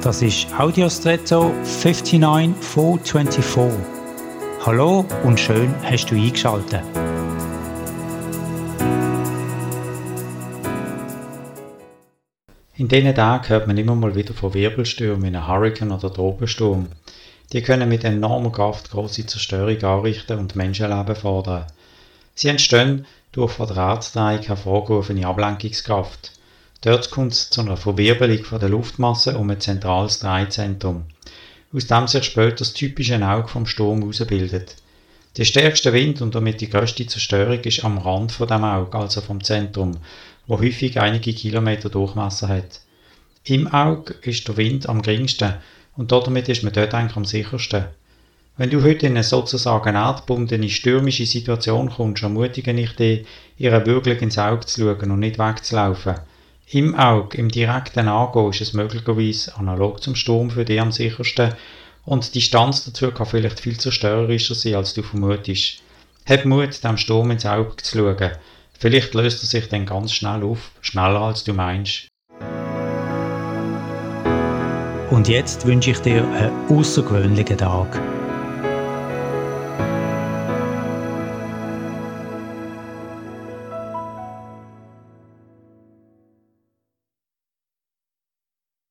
Das ist Audiostretto 59424. Hallo und schön hast du eingeschaltet. In diesen Tagen hört man immer mal wieder von Wirbelstürmen, einem Hurrikan oder Tropensturm. Die können mit enormer Kraft große Zerstörung anrichten und Menschenleben fordern. Sie entstehen durch von der hervorgerufene Ablenkungskraft. Dort kommt es zu einer Verwirbelung von der Luftmasse um ein zentrales Drehzentrum, aus dem sich später das typische Auge vom Sturm herausbildet. Der stärkste Wind und damit die größte Zerstörung ist am Rand von dem Auge, also vom Zentrum, wo häufig einige Kilometer Durchmesser hat. Im Auge ist der Wind am geringsten und damit ist man dort eigentlich am sichersten. Wenn du heute in eine sozusagen erdbundene stürmische Situation kommst, ermutige ich dich, ihr wirklich ins Auge zu schauen und nicht wegzulaufen. Im Auge, im direkten Angehen ist es möglicherweise analog zum Sturm für dich am sichersten und die Distanz dazu kann vielleicht viel zerstörerischer sein, als du vermutest. Hab Mut, dem Sturm ins Auge zu schauen. Vielleicht löst er sich dann ganz schnell auf, schneller als du meinst. Und jetzt wünsche ich dir einen außergewöhnlichen Tag.